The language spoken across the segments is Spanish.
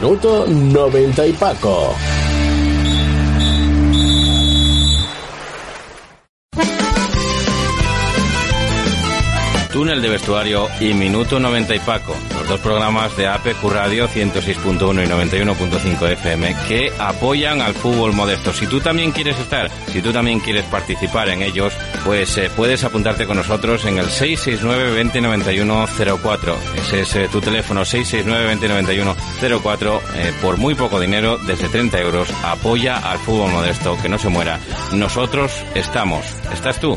Minuto 90 y Paco. Túnel de Vestuario y Minuto 90 y Paco, los dos programas de APQ Radio 106.1 y 91.5 FM que apoyan al fútbol modesto. Si tú también quieres estar, si tú también quieres participar en ellos, pues eh, puedes apuntarte con nosotros en el 669 2091 04. Ese es eh, tu teléfono 669 2091 04. Eh, por muy poco dinero, desde 30 euros, apoya al fútbol modesto, que no se muera. Nosotros estamos. ¿Estás tú?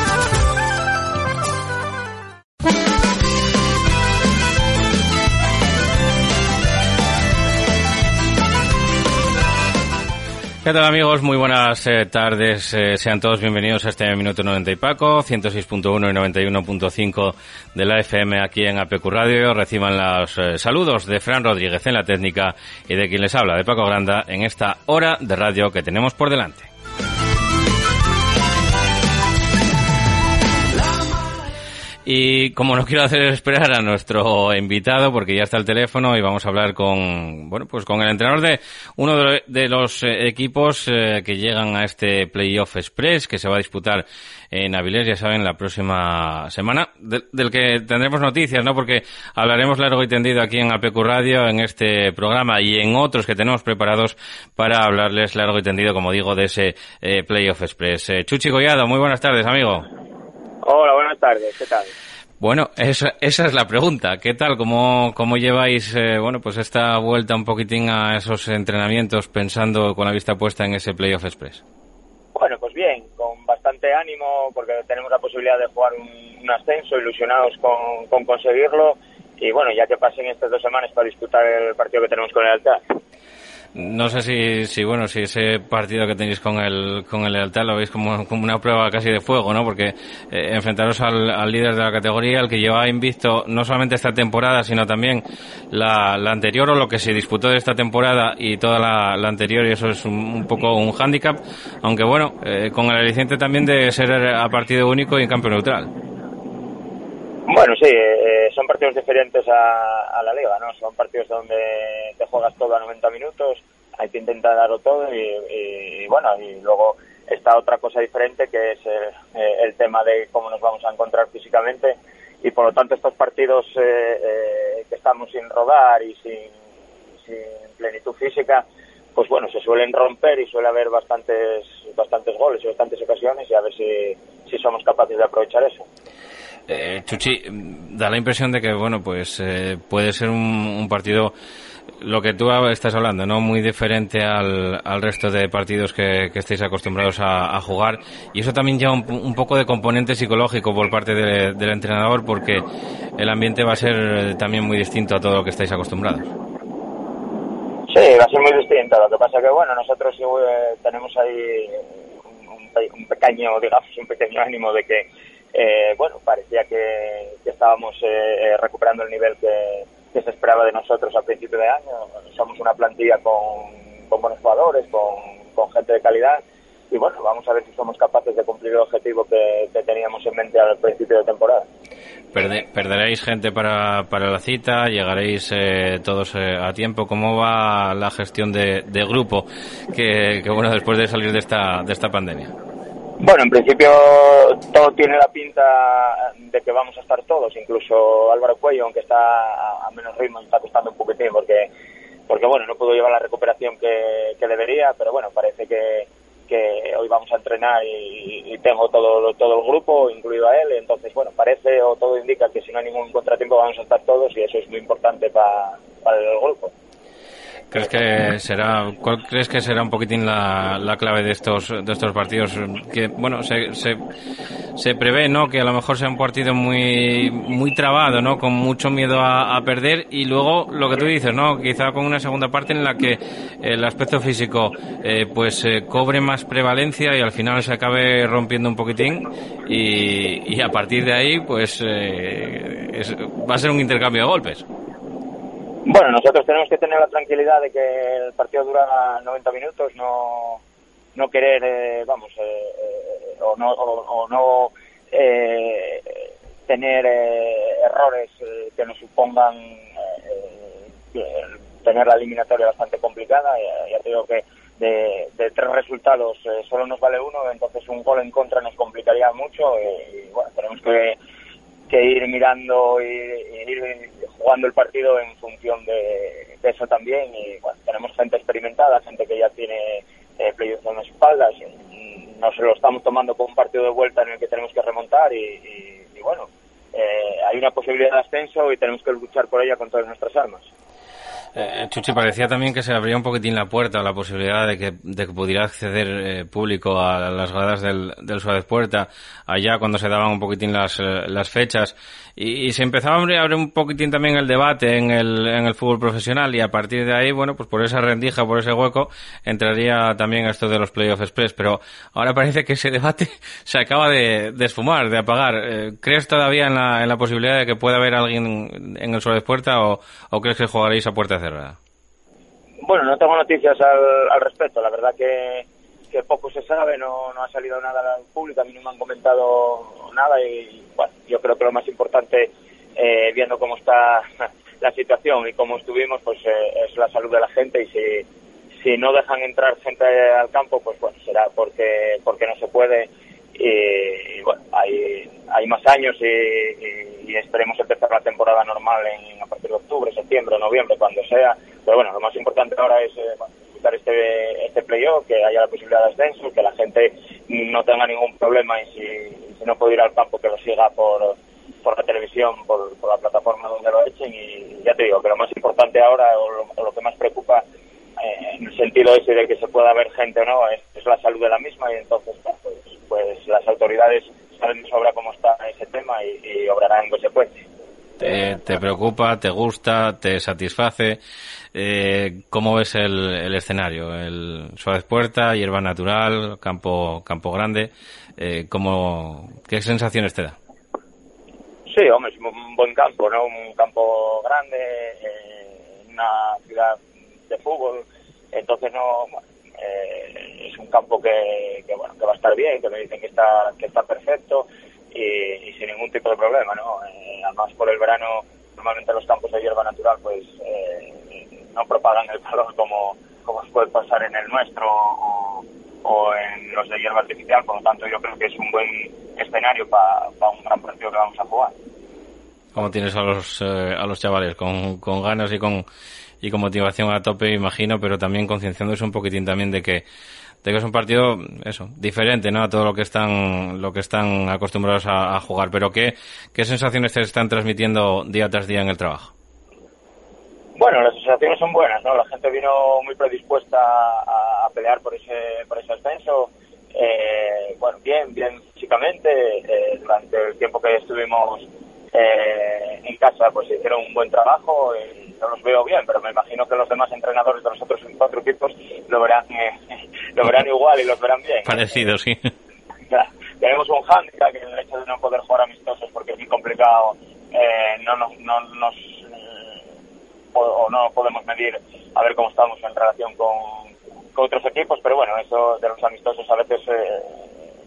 ¿Qué tal amigos? Muy buenas eh, tardes. Eh, sean todos bienvenidos a este Minuto 90 y Paco, 106.1 y 91.5 de la FM aquí en APQ Radio. Reciban los eh, saludos de Fran Rodríguez en la técnica y de quien les habla, de Paco Granda, en esta hora de radio que tenemos por delante. Y como no quiero hacer esperar a nuestro invitado, porque ya está el teléfono y vamos a hablar con, bueno, pues con el entrenador de uno de los eh, equipos eh, que llegan a este Playoff Express que se va a disputar en Avilés, ya saben, la próxima semana, del que tendremos noticias, ¿no? Porque hablaremos largo y tendido aquí en APQ Radio, en este programa y en otros que tenemos preparados para hablarles largo y tendido, como digo, de ese eh, Playoff Express. Chuchi Gollado, muy buenas tardes, amigo. Hola, buenas tardes, ¿qué tal? Bueno, esa, esa es la pregunta. ¿Qué tal? ¿Cómo, cómo lleváis, eh, bueno, pues esta vuelta un poquitín a esos entrenamientos pensando con la vista puesta en ese Playoff Express? Bueno, pues bien, con bastante ánimo porque tenemos la posibilidad de jugar un, ascenso, ilusionados con, con conseguirlo y bueno, ya que pasen estas dos semanas para disputar el partido que tenemos con el Altar. No sé si, si, bueno, si ese partido que tenéis con el, con el Lealtad lo veis como, como una prueba casi de fuego, ¿no? Porque eh, enfrentaros al, líder de la categoría, el que lleva invisto no solamente esta temporada, sino también la, la anterior o lo que se disputó de esta temporada y toda la, la anterior, y eso es un, poco un hándicap, aunque bueno, eh, con el aliciente también de ser a partido único y en campo neutral. Bueno, sí, eh, son partidos diferentes a, la liga, ¿no? Son partidos donde te juegas todo a 90 minutos, hay que intentar darlo todo y, bueno, y luego está otra cosa diferente que es eh, el, tema de cómo nos vamos a encontrar físicamente y por lo tanto estos partidos eh, que estamos sin rodar y sin, plenitud física, pues bueno, se suelen romper y suele haber bastantes bastantes goles y bastantes ocasiones y a ver si, si somos capaces de aprovechar eso. Eh, Chuchi, da la impresión de que, bueno, pues eh, puede ser un, partido, lo que tú estás hablando, ¿no? Muy diferente al, al resto de partidos que, que estáis acostumbrados a, jugar. Y eso también lleva un, poco de componente psicológico por parte del entrenador, porque el ambiente va a ser también muy distinto a todo lo que estáis acostumbrados. Sí, va a ser muy distinto. Lo que pasa que, bueno, nosotros eh, tenemos ahí un, un pequeño, digamos, un pequeño ánimo de que eh, bueno, parecía que, estábamos eh, eh, recuperando el nivel que, se esperaba de nosotros a principio de año. Somos una plantilla con, buenos jugadores, con, gente de calidad y bueno, vamos a ver si somos capaces de cumplir el objetivo que, teníamos en mente al principio de temporada. ¿Perderéis gente para, para la cita? ¿Llegaréis todos a tiempo? ¿Cómo va la gestión de, grupo que, que, bueno, después de salir de esta, de esta pandemia? Bueno, en principio todo tiene la pinta de que vamos a estar todos, incluso Álvaro Cuello, aunque está a menos ritmo, está costando un poquitín porque porque bueno, no pudo llevar la recuperación que, que debería, pero bueno, parece que, que hoy vamos a entrenar y, tengo todo, todo el grupo, incluido a él, entonces bueno, parece o todo indica que si no hay ningún contratiempo vamos a estar todos y eso es muy importante para el grupo. ¿Crees que será, cuál crees que será un poquitín la, la clave de estos, de estos partidos? Que, bueno, se, se, se, prevé, ¿no? Que a lo mejor sea un partido muy, muy trabado, ¿no? Con mucho miedo a, perder y luego lo que tú dices, ¿no? Quizá con una segunda parte en la que el aspecto físico, eh, pues, eh, cobre más prevalencia y al final se acabe rompiendo un poquitín y, y a partir de ahí, pues, eh, va a ser un intercambio de golpes. Bueno, nosotros tenemos que tener la tranquilidad de que el partido dura 90 minutos, no, no querer, eh, vamos, eh, eh, o no, o, no tener errores que nos supongan tener la eliminatoria bastante complicada. Ya, te digo que de, tres resultados solo nos vale uno, entonces un gol en contra nos complicaría mucho y bueno, tenemos que que ir mirando y, ir jugando el partido en función de, eso también. Y tenemos gente experimentada, gente que ya tiene eh, en las espaldas. Y no se lo estamos tomando como un partido de vuelta en el que tenemos que remontar y, bueno, eh, hay una posibilidad de ascenso y tenemos que luchar por ella con todas nuestras armas. Eh, Chuchi, parecía también que se abría un poquitín la puerta la posibilidad de que, de que pudiera acceder eh, público a las gradas del, del Suárez Puerta, allá cuando se daban un poquitín las, eh, las fechas. Y, se empezaba a abrir un poquitín también el debate en el, en el fútbol profesional y a partir de ahí, bueno, pues por esa rendija, por ese hueco, entraría también esto de los playoffs express. Pero ahora parece que ese debate se acaba de, de esfumar, de apagar. Eh, ¿Crees todavía en la, en la posibilidad de que pueda haber alguien en el Suárez Puerta o, o crees que jugaréis a puerta Bueno, no tengo noticias al, al respecto. La verdad que que poco se sabe, no, no ha salido nada al público, a mí no me han comentado nada y bueno, yo creo que lo más importante, eh, viendo cómo está la situación y cómo estuvimos, pues eh, es la salud de la gente y si, si no dejan entrar gente al campo, pues bueno, será porque, porque no se puede y, bueno, hay, hay más años y, esperemos empezar la temporada normal en, a partir de octubre, septiembre, noviembre, cuando sea, pero bueno, lo más importante ahora es... Eh, este, este playoff, que haya la posibilidad de ascenso, que la gente no tenga ningún problema y si, no puede ir al campo que lo siga por, por la televisión, por, la plataforma donde lo echen. Y ya te digo que lo más importante ahora o lo, que más preocupa eh, en el sentido ese de que se pueda ver gente o no es, la salud de la misma y entonces pues, pues las autoridades saben de sobra cómo está ese tema y, y obrarán en consecuencia. Te, te, preocupa, te gusta, te satisface. Eh, ¿Cómo ves el, el, escenario? El Suárez Puerta, hierba natural, campo, campo grande. Eh, ¿cómo, ¿Qué sensaciones te da? Sí, hombre, es un buen campo, ¿no? Un campo grande, eh, una ciudad de fútbol. Entonces, no, eh, es un campo que, que, bueno, que va a estar bien, que me dicen que está, que está perfecto y, sin ningún tipo de problema, ¿no? Eh, además, por el verano, normalmente los campos de hierba natural, pues, eh, no propagan el calor como, como puede pasar en el nuestro o, en los de hierba artificial, por lo tanto yo creo que es un buen escenario para un gran partido que vamos a jugar. ¿Cómo tienes a los, eh, a los chavales? Con, con ganas y con, y con motivación a tope, imagino, pero también concienciándose un poquitín también de que de que es un partido eso diferente no a todo lo que están lo que están acostumbrados a, jugar pero qué qué sensaciones te están transmitiendo día tras día en el trabajo bueno, las sensaciones son buenas, ¿no? La gente vino muy predispuesta a, pelear por ese, por ese ascenso. Eh, bueno, bien, bien físicamente. Eh, durante el tiempo que estuvimos eh, en casa, pues hicieron un buen trabajo y no los veo bien, pero me imagino que los demás entrenadores de los otros cuatro equipos lo verán, lo verán igual y los verán bien. Parecido, sí. tenemos un handicap que el hecho de no poder jugar amistosos porque es muy complicado no nos, no nos o, no podemos medir a ver cómo estamos en relación con, otros equipos, pero bueno, eso de los amistosos a veces eh,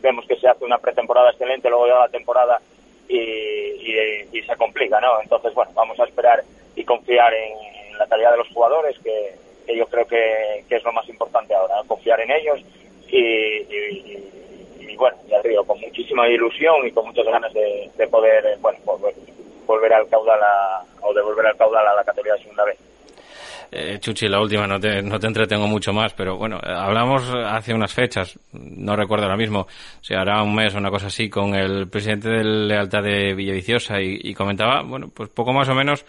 vemos que se hace una pretemporada excelente, luego llega la temporada y, y, se complica, ¿no? Entonces, bueno, vamos a esperar y confiar en, la calidad de los jugadores, que, yo creo que, es lo más importante ahora, confiar en ellos y, y, bueno, ya con muchísima ilusión y con muchas ganas de, poder, bueno, volver, volver al caudal a, o devolver al caudal a la categoría de segunda vez. Eh, Chuchi, la última, no te, no te entretengo mucho más, pero bueno, hablamos hace unas fechas, no recuerdo ahora mismo, si hará un mes o una cosa así, con el presidente de Lealtad de Villaviciosa y, y comentaba, bueno, pues poco más o menos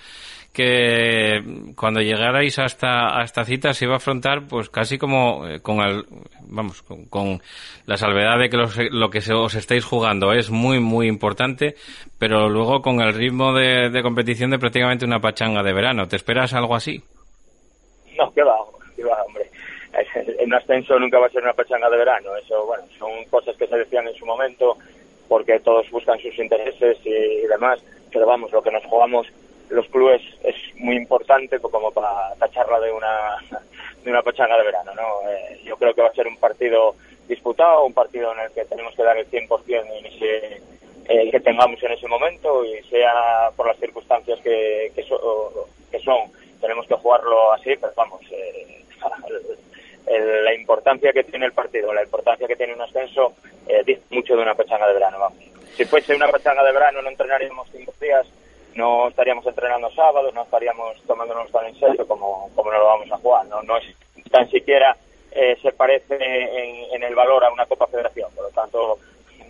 que cuando llegarais hasta a esta cita se iba a afrontar pues casi como eh, con el vamos con, la salvedad de que lo que os estáis jugando es muy muy importante pero luego con el ritmo de, competición de prácticamente una pachanga de verano. Te esperas algo así no que va que va hombre. En ascenso nunca va a ser una pachanga de verano eso bueno son cosas que se decían en su momento porque todos buscan sus intereses y demás pero vamos lo que nos jugamos los clubes es muy importante como para tacharla de una de una pachanga de verano no eh, yo creo que va a ser un partido disputado un partido en el que tenemos que dar el 100% en ese eh, que tengamos en ese momento y sea por las circunstancias que, que, que son tenemos que jugarlo así pero vamos eh, la tiene el partido la importancia que tiene un ascenso dice mucho de una pachanga de verano vamos si fuese una pachanga de verano no entrenaríamos cinco días no estaríamos entrenando sábados, no estaríamos tomándonos tan en serio como, como no lo vamos a jugar. No, no es tan siquiera eh, se parece en, el valor a una Copa Federación. Por lo tanto,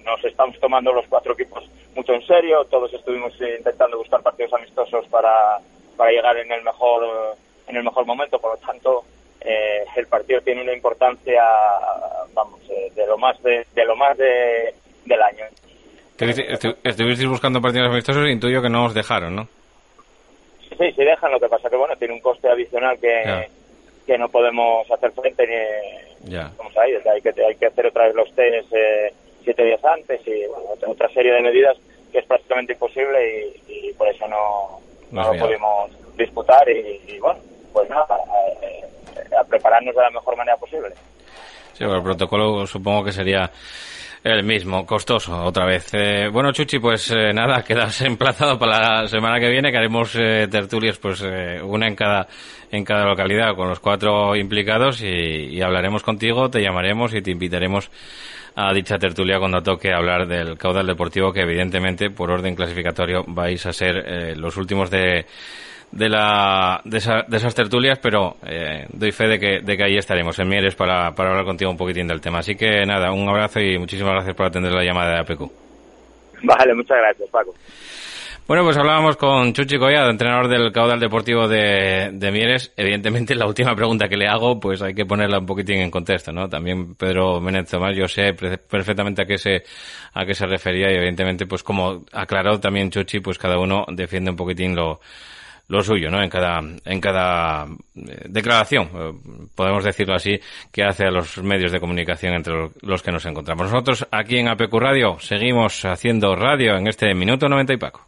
nos estamos tomando los cuatro equipos mucho en serio. Todos estuvimos intentando buscar partidos amistosos para, para llegar en el mejor en el mejor momento. Por lo tanto, eh, el partido tiene una importancia, vamos, eh, de lo más de, de lo más de, del año. Estuvisteis buscando partidos amistosos y intuyo que no os dejaron, ¿no? Sí, sí dejan, lo que pasa que, bueno, tiene un coste adicional que, que no podemos hacer frente ni... Ya. Vamos ahí, hay que, hay que hacer otra vez los test eh, siete días antes y otra serie de medidas que es prácticamente imposible y, por eso no, no, lo pudimos disputar y, bueno, pues nada, eh, a prepararnos de la mejor manera posible. Sí, el protocolo supongo que sería el mismo, costoso, otra vez. Eh, bueno, Chuchi, pues eh, nada, quedas emplazado para la semana que viene, que haremos eh, tertulias, pues una en cada, en cada localidad, con los cuatro implicados, y, hablaremos contigo, te llamaremos y te invitaremos a dicha tertulia cuando toque hablar del caudal deportivo, que evidentemente, por orden clasificatorio, vais a ser los últimos de de, la, de, esas tertulias, pero eh, doy fe de que, de que ahí estaremos en Mieres para, para hablar contigo un poquitín del tema. Así que nada, un abrazo y muchísimas gracias por atender la llamada de APQ. Vale, muchas gracias, Paco. Bueno, pues hablábamos con Chuchi Collado, entrenador del caudal deportivo de, de, Mieres. Evidentemente, la última pregunta que le hago, pues hay que ponerla un poquitín en contexto, ¿no? También Pedro Menéndez Tomás, yo sé perfectamente a qué se, a qué se refería y evidentemente, pues como aclaró también Chuchi, pues cada uno defiende un poquitín lo, lo suyo, ¿no? En cada, en cada eh, declaración, eh, podemos decirlo así, que hace a los medios de comunicación entre los que nos encontramos. Nosotros aquí en APQ Radio seguimos haciendo radio en este minuto 90 y Paco.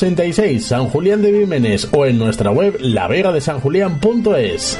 86, San Julián de Vímenes o en nuestra web lavegadesanjulián.es.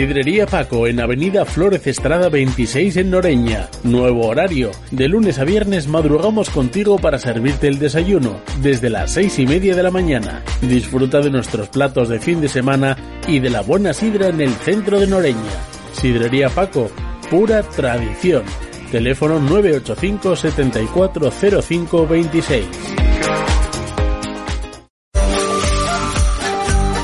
Sidrería Paco en Avenida Flores Estrada 26 en Noreña. Nuevo horario. De lunes a viernes madrugamos contigo para servirte el desayuno desde las seis y media de la mañana. Disfruta de nuestros platos de fin de semana y de la buena sidra en el centro de Noreña. Sidrería Paco, pura tradición. Teléfono 985 740526.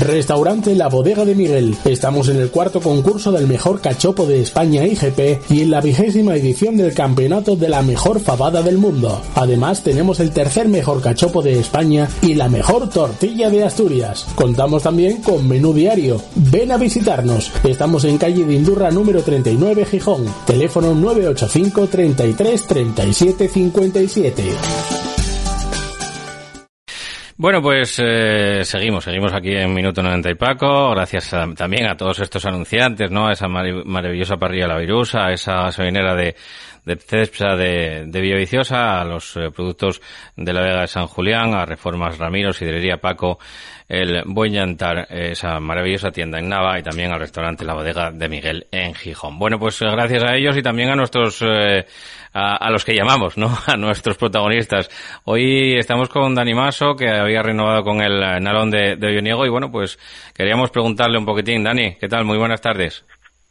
Restaurante La Bodega de Miguel. Estamos en el cuarto concurso del mejor cachopo de España IGP y en la vigésima edición del campeonato de la mejor fabada del mundo. Además tenemos el tercer mejor cachopo de España y la mejor tortilla de Asturias. Contamos también con menú diario. Ven a visitarnos. Estamos en calle de Indurra número 39 Gijón. Teléfono 985 33 37 57. Bueno, pues eh, seguimos, seguimos aquí en Minuto 90 y Paco, gracias también a todos estos anunciantes, ¿no? A esa maravillosa parrilla La Virusa, a esa gasolinera de, de Cepsa de, de Villaviciosa, a los eh, productos de la Vega de San Julián, a Reformas Ramiro, Sidrería Paco, el Buen Llantar, esa maravillosa tienda en Nava y también al restaurante La Bodega de Miguel en Gijón. Bueno, pues eh, gracias a ellos y también a nuestros, eh, a, los que llamamos, ¿no? A nuestros protagonistas. Hoy estamos con Dani Maso, que había renovado con el Nalón de, de y bueno, pues queríamos preguntarle un poquitín. Dani, ¿qué tal? Muy buenas tardes.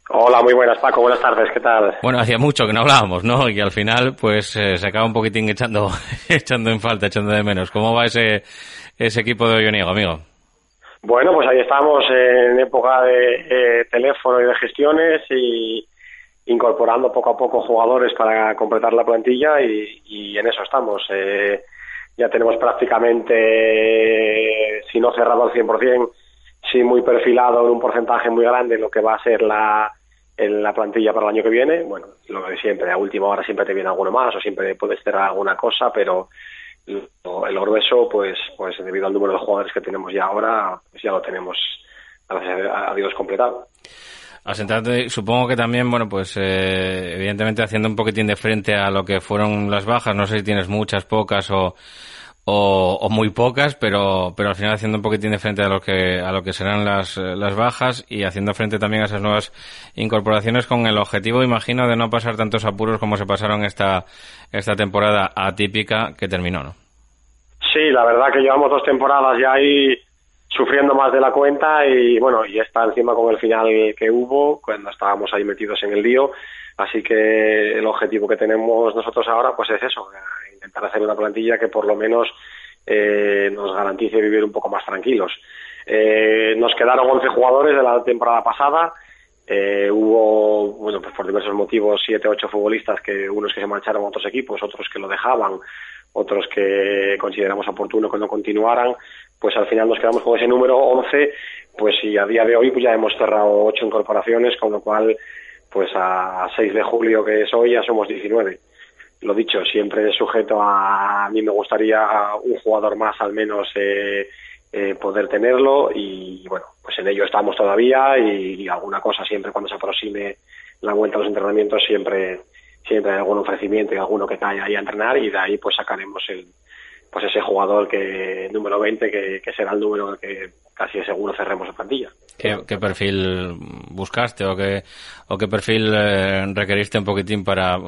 Hola, muy buenas Paco, buenas tardes, ¿qué tal? Bueno, hacía mucho que no hablábamos, ¿no? Y al final, pues eh, se acaba un poquitín echando, echando en falta, echando de menos. ¿Cómo va ese, ese equipo de Olloniego, amigo? Bueno, pues ahí estamos en época de eh, teléfono y de gestiones y incorporando poco a poco jugadores para completar la plantilla y, en eso estamos. Eh, ya tenemos prácticamente, si no cerrado al 100%, sí muy perfilado en un porcentaje muy grande lo que va a ser la, en la plantilla para el año que viene. Bueno, lo de siempre, a última hora siempre te viene alguno más o siempre puedes cerrar alguna cosa, pero el grueso, pues, pues debido al número de jugadores que tenemos ya ahora, pues ya lo tenemos, gracias a Dios, completado. Asentarte, supongo que también, bueno, pues eh, evidentemente haciendo un poquitín de frente a lo que fueron las bajas, no sé si tienes muchas, pocas o, o, muy pocas, pero, pero al final haciendo un poquitín de frente a lo que, a lo que serán las, las bajas y haciendo frente también a esas nuevas incorporaciones con el objetivo, imagino, de no pasar tantos apuros como se pasaron esta, esta temporada atípica que terminó, ¿no? Sí, la verdad que llevamos dos temporadas ya ahí sufriendo más de la cuenta y bueno, y está encima con el final que hubo cuando estábamos ahí metidos en el lío. Así que el objetivo que tenemos nosotros ahora pues es eso, intentar hacer una plantilla que por lo menos eh, nos garantice vivir un poco más tranquilos. Eh, nos quedaron 11 jugadores de la temporada pasada. Eh, hubo, bueno, pues por diversos motivos, 7, 8 futbolistas que unos que se marcharon a otros equipos, otros que lo dejaban, otros que consideramos oportuno que no continuaran. Pues al final nos quedamos con ese número 11. Pues y a día de hoy pues ya hemos cerrado 8 incorporaciones, con lo cual, pues a 6 de julio que es hoy ya somos 19 lo dicho, siempre sujeto a, a mí me gustaría un jugador más al menos eh, eh, poder tenerlo y bueno, pues en ello estamos todavía y, alguna cosa siempre cuando se aproxime la vuelta a los entrenamientos siempre siempre hay algún ofrecimiento y alguno que cae ahí a entrenar y de ahí pues sacaremos el pues ese jugador que número 20 que, será el número que casi seguro cerremos la plantilla. ¿Qué, perfil buscaste o qué, o qué perfil eh, requeriste un poquitín para...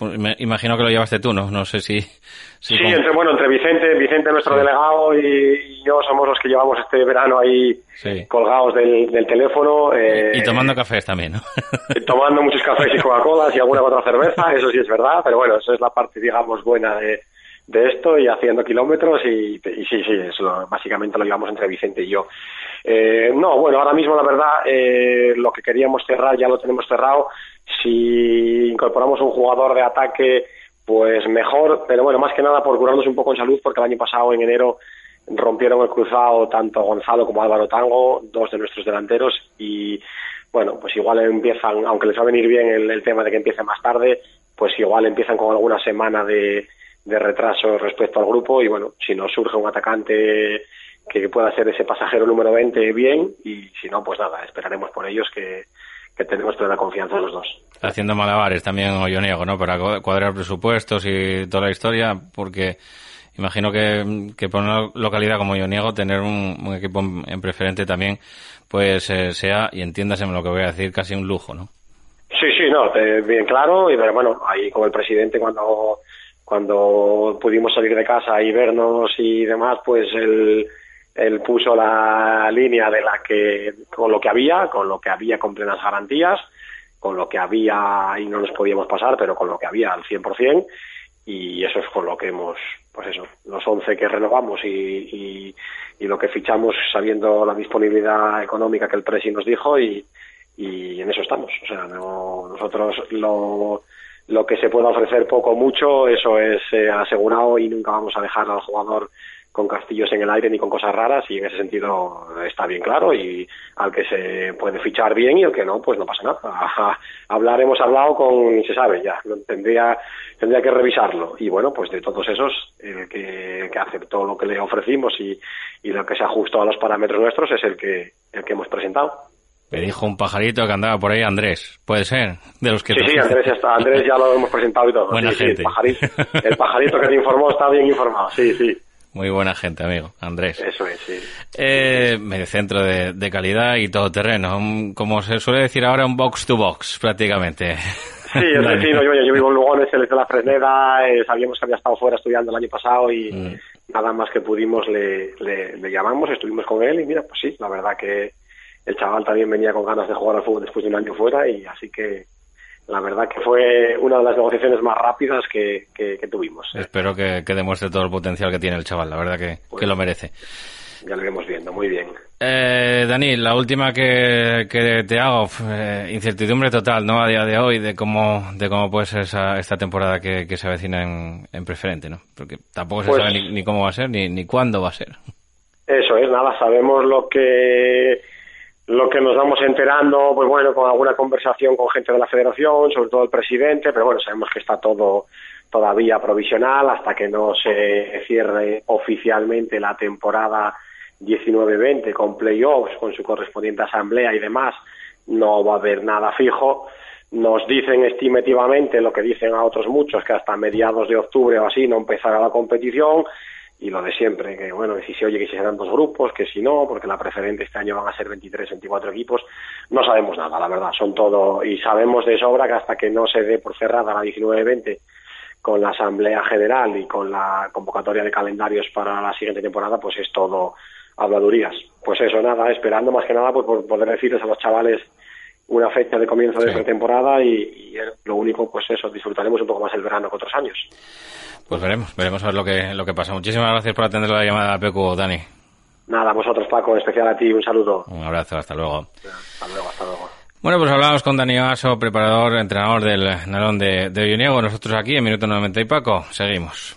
Me imagino que lo llevaste tú, ¿no? No sé si... sí, entre, bueno, entre Vicente, Vicente nuestro delegado y, yo somos los que llevamos este verano ahí colgados del, teléfono. y, tomando eh, cafés también, ¿no? tomando muchos cafés y Coca-Colas y alguna otra cerveza, eso sí es verdad, pero bueno, eso es la parte, digamos, buena de de esto y haciendo kilómetros y, sí, sí, eso básicamente lo llevamos entre Vicente y yo. Eh, no, bueno, ahora mismo la verdad eh, lo que queríamos cerrar ya lo tenemos cerrado. Si incorporamos un jugador de ataque, pues mejor, pero bueno, más que nada por curarnos un poco en salud, porque el año pasado, en enero, rompieron el cruzado tanto Gonzalo como Álvaro Tango, dos de nuestros delanteros, y bueno, pues igual empiezan, aunque les va a venir bien el, el tema de que empiece más tarde, pues igual empiezan con alguna semana de, de retraso respecto al grupo y bueno, si nos surge un atacante que pueda ser ese pasajero número 20, bien, y si no, pues nada, esperaremos por ellos que, que tenemos plena confianza los dos. Haciendo malabares también niego ¿no? Para cuadrar presupuestos y toda la historia, porque imagino que, que por una localidad como niego tener un, equipo en, preferente también, pues eh, sea, y entiéndaseme lo que voy a decir, casi un lujo, ¿no? Sí, sí, no, bien claro, y bueno, ahí con el presidente cuando cuando pudimos salir de casa y vernos y demás, pues él, él puso la línea de la que, con lo que había, con lo que había con plenas garantías, con lo que había y no nos podíamos pasar, pero con lo que había al 100%, y eso es con lo que hemos, pues eso, los 11 que renovamos y, y, y lo que fichamos sabiendo la disponibilidad económica que el presi nos dijo y, y en eso estamos. O sea, no, nosotros lo, lo que se pueda ofrecer poco o mucho, eso es eh, asegurado y nunca vamos a dejar al jugador con castillos en el aire ni con cosas raras y en ese sentido está bien claro y al que se puede fichar bien y al que no, pues no pasa nada. Hablar hemos hablado con, se sabe ya, tendría, tendría que revisarlo y bueno, pues de todos esos, el que, que aceptó lo que le ofrecimos y, y lo que se ajustó a los parámetros nuestros es el que, el que hemos presentado. Me dijo un pajarito que andaba por ahí, Andrés. ¿Puede ser? De los que sí, sí, Andrés, está, Andrés ya lo hemos presentado y todo. Buena gente. el, pajarito, que te informó está bien informado, sí, sí. Muy buena gente, amigo, Andrés. Eso es, sí. Eh, medio centro de, de, calidad y todo terreno. Como se suele decir ahora, un box to box, prácticamente. Sí, es decir, yo, yo, vivo en Lugones, él es de la Fresneda, eh, sabíamos que había estado fuera estudiando el año pasado y mm. nada más que pudimos le, le, le llamamos, estuvimos con él y mira, pues sí, la verdad que el chaval también venía con ganas de jugar al fútbol después de un año fuera y así que la verdad que fue una de las negociaciones más rápidas que, que, tuvimos. Espero que, demuestre todo el potencial que tiene el chaval, la verdad que, que lo merece. Ya lo iremos viendo, muy bien. Eh, Dani, la última que, que te hago, eh, incertidumbre total, ¿no? A día de hoy de cómo, de cómo puede ser esa, esta temporada que, se avecina en, en preferente, ¿no? Porque tampoco se pues sabe ni, ni, cómo va a ser ni, ni cuándo va a ser. Eso es, nada, sabemos lo que lo que nos vamos enterando, pues bueno, con alguna conversación con gente de la federación, sobre todo el presidente, pero bueno, sabemos que está todo todavía provisional hasta que no se cierre oficialmente la temporada 19-20 con playoffs, con su correspondiente asamblea y demás, no va a haber nada fijo. Nos dicen estimativamente lo que dicen a otros muchos, que hasta mediados de octubre o así no empezará la competición y lo de siempre, que bueno, que si se oye que si serán dos grupos, que si no, porque la preferente este año van a ser 23, 24 equipos, no sabemos nada, la verdad, son todo, y sabemos de sobra que hasta que no se dé por cerrada la 19-20 con la Asamblea General y con la convocatoria de calendarios para la siguiente temporada, pues es todo habladurías. Pues eso, nada, esperando más que nada pues, por poder decirles a los chavales una fecha de comienzo de pretemporada y, y, lo único, pues eso, disfrutaremos un poco más el verano que otros años. Pues veremos, veremos a ver lo que, lo que pasa. Muchísimas gracias por atender la llamada, Pecu, Dani. Nada, vosotros, Paco, en especial a ti, un saludo. Un abrazo, hasta luego. Hasta luego, hasta luego. Bueno, pues hablamos con Dani Aso, preparador, entrenador del Narón de, de Nosotros aquí en Minuto 90 y Paco, seguimos.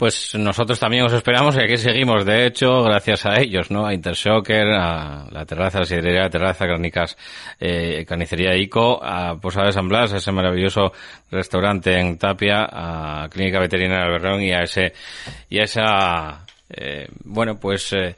Pues nosotros también os esperamos y aquí seguimos, de hecho, gracias a ellos, ¿no? A Intershocker, a la terraza, la sidrería la terraza, Crónicas, eh, Carnicería ICO, a Posada de San Blas, a ese maravilloso restaurante en Tapia, a Clínica Veterinaria Alberrón y a ese, y a esa, eh, bueno, pues, eh,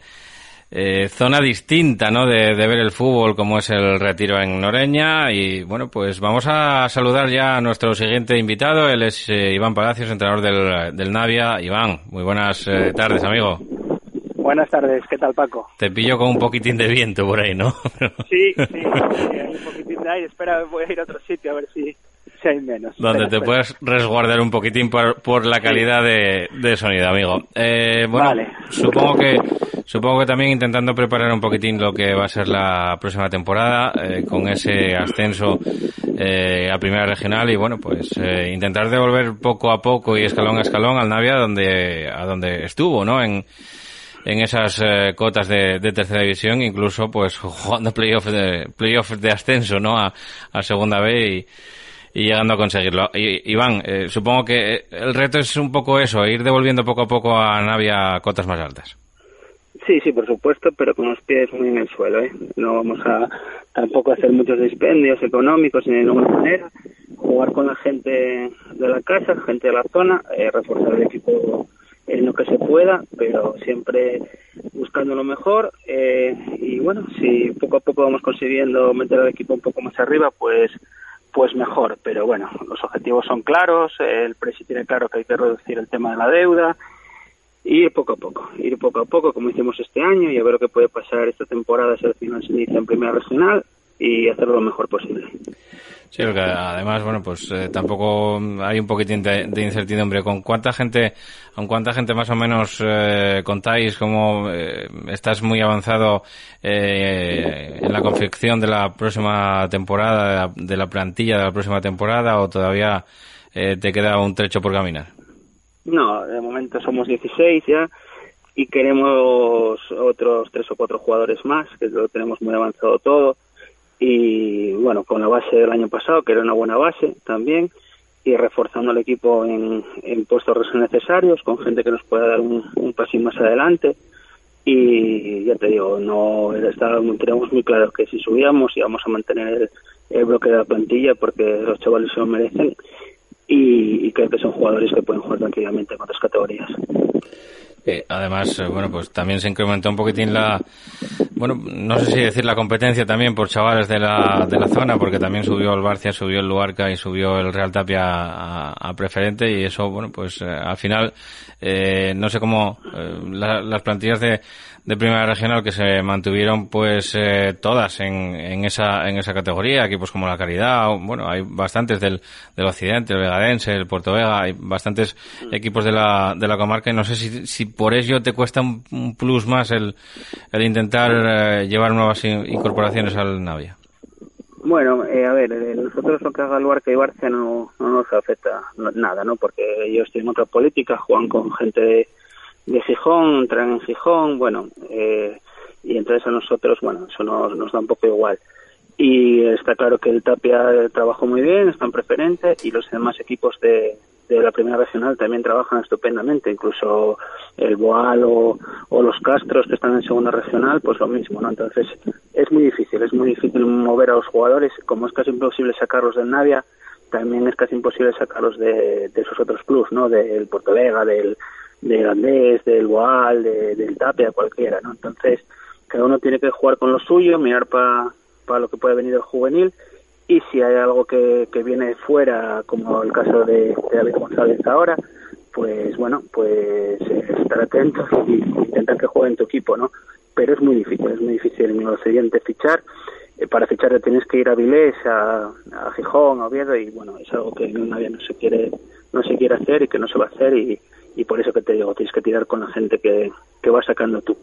eh, zona distinta, ¿no? De, de, ver el fútbol, como es el retiro en Noreña. Y bueno, pues vamos a saludar ya a nuestro siguiente invitado. Él es eh, Iván Palacios, entrenador del, del Navia. Iván, muy buenas eh, tardes, amigo. Buenas tardes, ¿qué tal Paco? Te pillo con un poquitín de viento por ahí, ¿no? sí, sí, sí, hay un poquitín de aire. Espera, voy a ir a otro sitio a ver si, si hay menos. Donde te puedes resguardar un poquitín por, por la calidad de, de, sonido, amigo. Eh, bueno, Vale. supongo que supongo que también intentando preparar un poquitín lo que va a ser la próxima temporada eh, con ese ascenso eh, a primera regional y bueno, pues eh, intentar devolver poco a poco y escalón a escalón al Navia donde a donde estuvo, ¿no? En en esas eh, cotas de, de, tercera división, incluso pues jugando playoff de playoff de ascenso, ¿no? A, a segunda B y, y llegando a conseguirlo. Y, Iván, eh, supongo que el reto es un poco eso, ir devolviendo poco a poco a Navia cotas más altas. Sí, sí, por supuesto, pero con los pies muy en el suelo, ¿eh? No vamos a tampoco hacer muchos dispendios económicos ni de ninguna manera. Jugar con la gente de la casa, gente de la zona, eh, reforzar el equipo en lo que se pueda, pero siempre buscando lo mejor. Eh, y bueno, si poco a poco vamos consiguiendo meter al equipo un poco más arriba, pues pues mejor. Pero bueno, los objetivos son claros, el presi tiene claro que hay que reducir el tema de la deuda, ir poco a poco, ir poco a poco como hicimos este año y a ver lo que puede pasar esta temporada si al final se inicia en primera regional y hacerlo lo mejor posible. Sí, porque además, bueno, pues eh, tampoco hay un poquitín de, incertidumbre. ¿Con cuánta gente, con cuánta gente más o menos eh, contáis? ¿Cómo eh, estás muy avanzado en la confección de la próxima temporada, de la, plantilla de la próxima temporada, o todavía te queda un trecho por caminar? No, de momento somos 16 ya y queremos otros tres o cuatro jugadores más, que lo tenemos muy avanzado todo y bueno, con la base del año pasado, que era una buena base también, y reforzando el equipo en, en puestos necesarios, con gente que nos pueda dar un, un más adelante. Y ya te digo, no tenemos muy claro que si subíamos íbamos a mantener el, el bloque de la plantilla porque los chavales se lo merecen y, y creo que son jugadores que pueden jugar tranquilamente en otras categorías. Eh, además, eh, bueno, pues también se incrementó un poquitín la, bueno, no sé si decir la competencia también por chavales de la, de la zona, porque también subió el Barcia, subió el Luarca y subió el Real Tapia a, preferente y eso, bueno, pues eh, al final, no sé cómo las plantillas de, de primera regional que se mantuvieron pues eh, todas en, en, esa en esa categoría equipos como la Caridad bueno hay bastantes del, del Occidente el Vegadense el Puerto Vega hay bastantes equipos de la de la comarca y no sé si, si por ello te cuesta un, plus más el, el intentar eh, llevar nuevas incorporaciones al Navia bueno, eh, a ver, nosotros lo que haga Luarca y Barcia no, no nos afecta nada, ¿no? Porque ellos tienen otra política, juegan con gente de, de Gijón, entran en Gijón, bueno, eh, y entonces a nosotros, bueno, eso nos, nos da un poco igual. Y está claro que el Tapia trabajó muy bien, está en preferente, y los demás equipos de, de la primera regional también trabajan estupendamente, incluso el Boal o, los Castros que están en segunda regional, pues lo mismo, ¿no? Entonces es muy difícil, es muy difícil mover a los jugadores, como es casi imposible sacarlos del Navia, también es casi imposible sacarlos de, de esos otros clubs, ¿no? Del Porto Vega, del, del Andés, del Boal, de, del Tapia, cualquiera, ¿no? Entonces, cada uno tiene que jugar con lo suyo, mirar para pa lo que puede venir del juvenil y si hay algo que, que viene fuera, como el caso de, de David González ahora, pues bueno, pues estar atentos y intentar que juegue en tu equipo, ¿no? Pero es muy difícil, es muy difícil en lo siguiente fichar. Eh, para fichar tienes que ir a Vilés, a, Gijón, a Oviedo y bueno, es algo que nadie no se quiere no se quiere hacer y que no se va a hacer y, y por eso que te digo, tienes que tirar con la gente que, que vas sacando tú.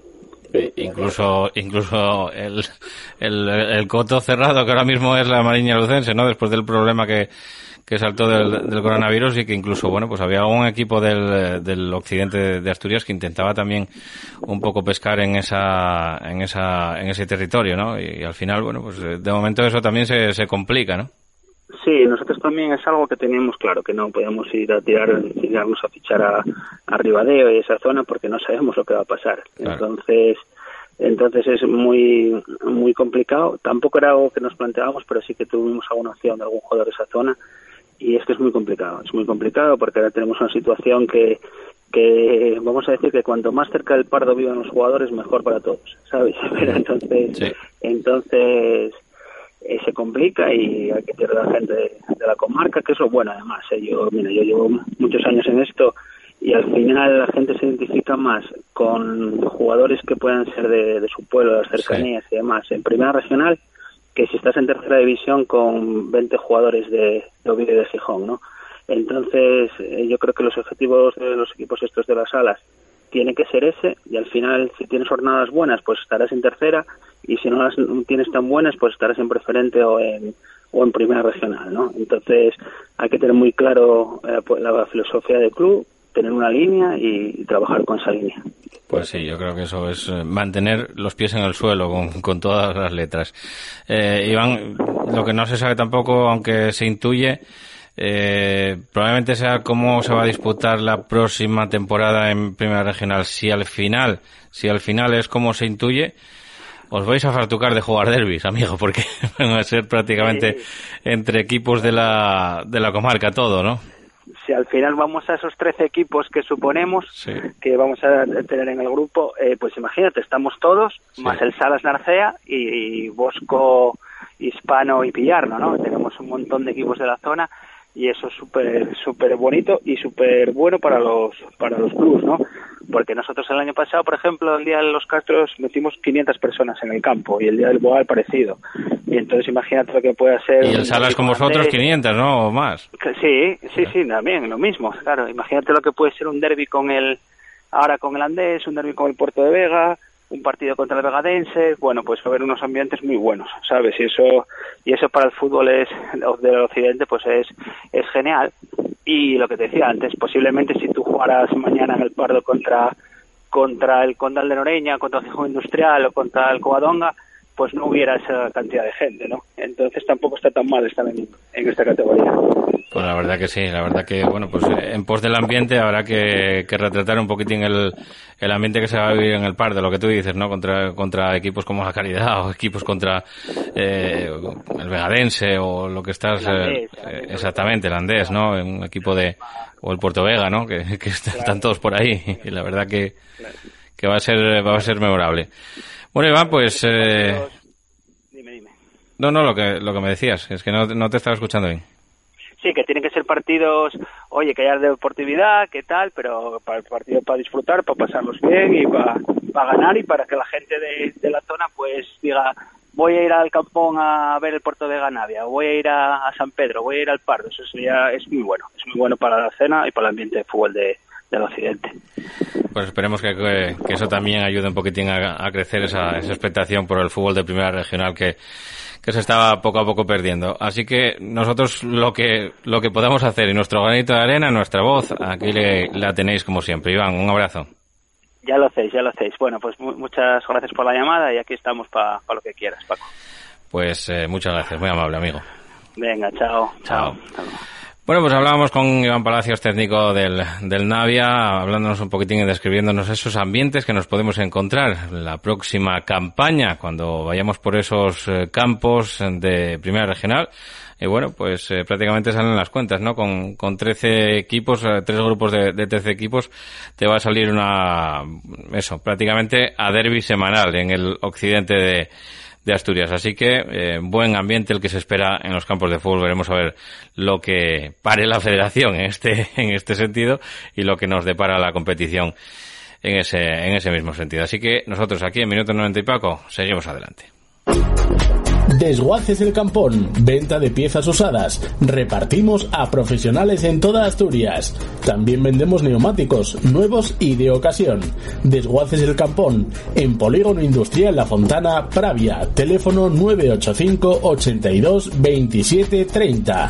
Incluso incluso el, el, el, coto cerrado que ahora mismo es la Mariña Lucense, ¿no? Después del problema que, que saltó del, del, coronavirus y que incluso, bueno, pues había un equipo del, del occidente de Asturias que intentaba también un poco pescar en esa, en esa, en ese territorio, ¿no? Y, y al final, bueno, pues de momento eso también se, se complica, ¿no? Sí, nosotros también es algo que teníamos claro, que no podemos ir a tirar, tirarnos a fichar a, a Ribadeo y esa zona porque no sabemos lo que va a pasar. Entonces, entonces es muy muy complicado. Tampoco era algo que nos planteábamos, pero sí que tuvimos alguna opción de algún jugador de esa zona y es que es muy complicado. Es muy complicado porque ahora tenemos una situación que que vamos a decir que cuanto más cerca del Pardo vivan los jugadores mejor para todos, ¿sabes? entonces, entonces eh, se complica y hay que la gente de, la comarca, que eso es bueno además. ¿eh? Yo, mira, yo llevo muchos años en esto y al final la gente se identifica más con jugadores que puedan ser de, su pueblo, de las cercanías y demás, en primera regional, que si estás en tercera división con 20 jugadores de, de Oviedo y de Gijón, ¿no? Entonces, eh, yo creo que los objetivos de los equipos estos de las alas tiene que ser ese y al final si tienes jornadas buenas pues estarás en tercera y si no las tienes tan buenas pues estarás en preferente o en o en primera regional no entonces hay que tener muy claro eh, pues, la filosofía del club tener una línea y, trabajar con esa línea pues sí, yo creo que eso es eh, mantener los pies en el suelo con, con todas las letras. Eh, Iván, lo que no se sabe tampoco, aunque se intuye, eh, probablemente sea cómo se va a disputar la próxima temporada en Primera Regional. Si al final, si al final es como se intuye, os vais a fartucar de jugar derbis, amigo, porque van a ser prácticamente entre equipos de la, de la comarca todo, ¿no? Si al final vamos a esos 13 equipos que suponemos que vamos a tener en el grupo, eh, pues imagínate, estamos todos, más el Salas Narcea y, Bosco Hispano y Pillarno, ¿no? Tenemos un montón de equipos de la zona y eso es súper súper bonito y súper bueno para los para los clubs no porque nosotros el año pasado, por ejemplo, el día de los Castros metimos 500 personas en el campo y el día del Boal parecido. Y entonces imagínate lo que puede ser... Y el Salas con vosotros 500, ¿no? O más. Sí, sí, sí, también, lo mismo, claro. Imagínate lo que puede ser un derby con el... Ahora con el Andés, un derby con el Puerto de Vega, un partido contra el Vegadense, bueno, pues va a haber unos ambientes muy buenos, ¿sabes? Y eso y eso para el fútbol es del occidente pues es es genial. Y lo que te decía antes, posiblemente si tú jugaras mañana en el Pardo contra contra el Condal de Noreña, contra el Gijón Industrial o contra el Covadonga, pues no hubiera esa cantidad de gente, ¿no? Entonces tampoco está tan mal estar en, esta categoría. Pues la verdad que sí, la verdad que, bueno, pues eh, en pos del ambiente habrá que, retratar un poquitín el, el ambiente que se va a vivir en el par, de lo que tú dices, ¿no? Contra, contra equipos como la Caridad o equipos contra eh, el Vegadense o lo que estás... Eh, exactamente, el Andés, ¿no? Un equipo de... o el Puerto Vega, ¿no? Que, están todos por ahí y la verdad que, que va a ser va a ser memorable. Bueno, Iván, pues... Eh... No, no, lo que, lo que me decías, es que no, no te estaba escuchando bien. Sí, que tienen que ser partidos, oye, que haya deportividad, qué tal, pero para el partido para disfrutar, para pasarlos bien y para, ganar y para que la gente de, de la zona pues diga, voy a ir al Campón a ver el puerto de Ganavia, voy a ir a, San Pedro, voy a ir al Pardo. Eso sería, es muy bueno, es muy bueno para la cena y para el ambiente de fútbol de, del occidente. Pues esperemos que, que, eso también ayude un poquitín a, crecer esa, esa, expectación por el fútbol de primera regional que, que se estaba poco a poco perdiendo. Así que nosotros lo que, lo que podamos hacer y nuestro granito de arena, nuestra voz, aquí le, la tenéis como siempre. Iván, un abrazo. Ya lo hacéis, ya lo hacéis. Bueno, pues muchas gracias por la llamada y aquí estamos para lo que quieras, Paco. Pues eh, muchas gracias, muy amable, amigo. Venga, chao. chao. Bueno, pues hablábamos con Iván Palacios, técnico del, del Navia, hablándonos un poquitín y describiéndonos esos ambientes que nos podemos encontrar la próxima campaña, cuando vayamos por esos eh, campos de Primera Regional. Y bueno, pues eh, prácticamente salen las cuentas, ¿no? Con, con 13 equipos, eh, tres grupos de, de 13 equipos, te va a salir una, eso, prácticamente a derby semanal en el occidente de, de Asturias. Así que eh, buen ambiente el que se espera en los campos de fútbol. Veremos a ver lo que pare la federación en este, en este sentido y lo que nos depara la competición en ese, en ese mismo sentido. Así que nosotros aquí en Minuto 90 y Paco seguimos adelante. Desguaces el Campón, venta de piezas usadas. Repartimos a profesionales en toda Asturias. También vendemos neumáticos, nuevos y de ocasión. Desguaces el Campón, en Polígono Industrial La Fontana, Pravia. Teléfono 985 82 27 30.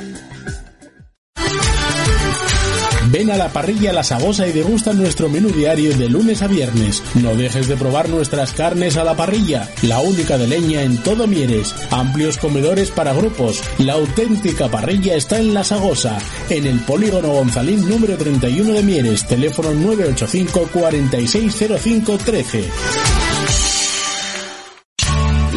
A la parrilla La Sabosa y degusta nuestro menú diario de lunes a viernes. No dejes de probar nuestras carnes a la parrilla, la única de leña en todo Mieres. Amplios comedores para grupos. La auténtica parrilla está en La Sagosa, en el Polígono Gonzalín número 31 de Mieres, teléfono 985 460513.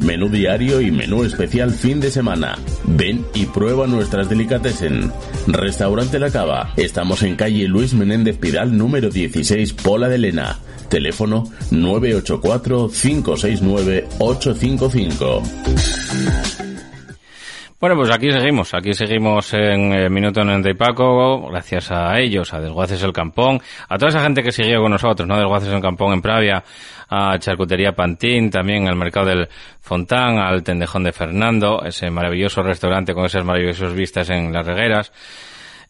menú diario y menú especial fin de semana. Ven y prueba nuestras delicatessen. Restaurante La Cava. Estamos en calle Luis Menéndez Pidal número 16, Pola de Lena. Teléfono 984-569-855. Bueno, pues aquí seguimos, aquí seguimos en el Minuto 90 y Paco, gracias a ellos, a Desguaces el Campón, a toda esa gente que siguió con nosotros, ¿no? Desguaces el Campón en Pravia, a Charcutería Pantín, también al Mercado del Fontán, al Tendejón de Fernando, ese maravilloso restaurante con esas maravillosas vistas en las regueras,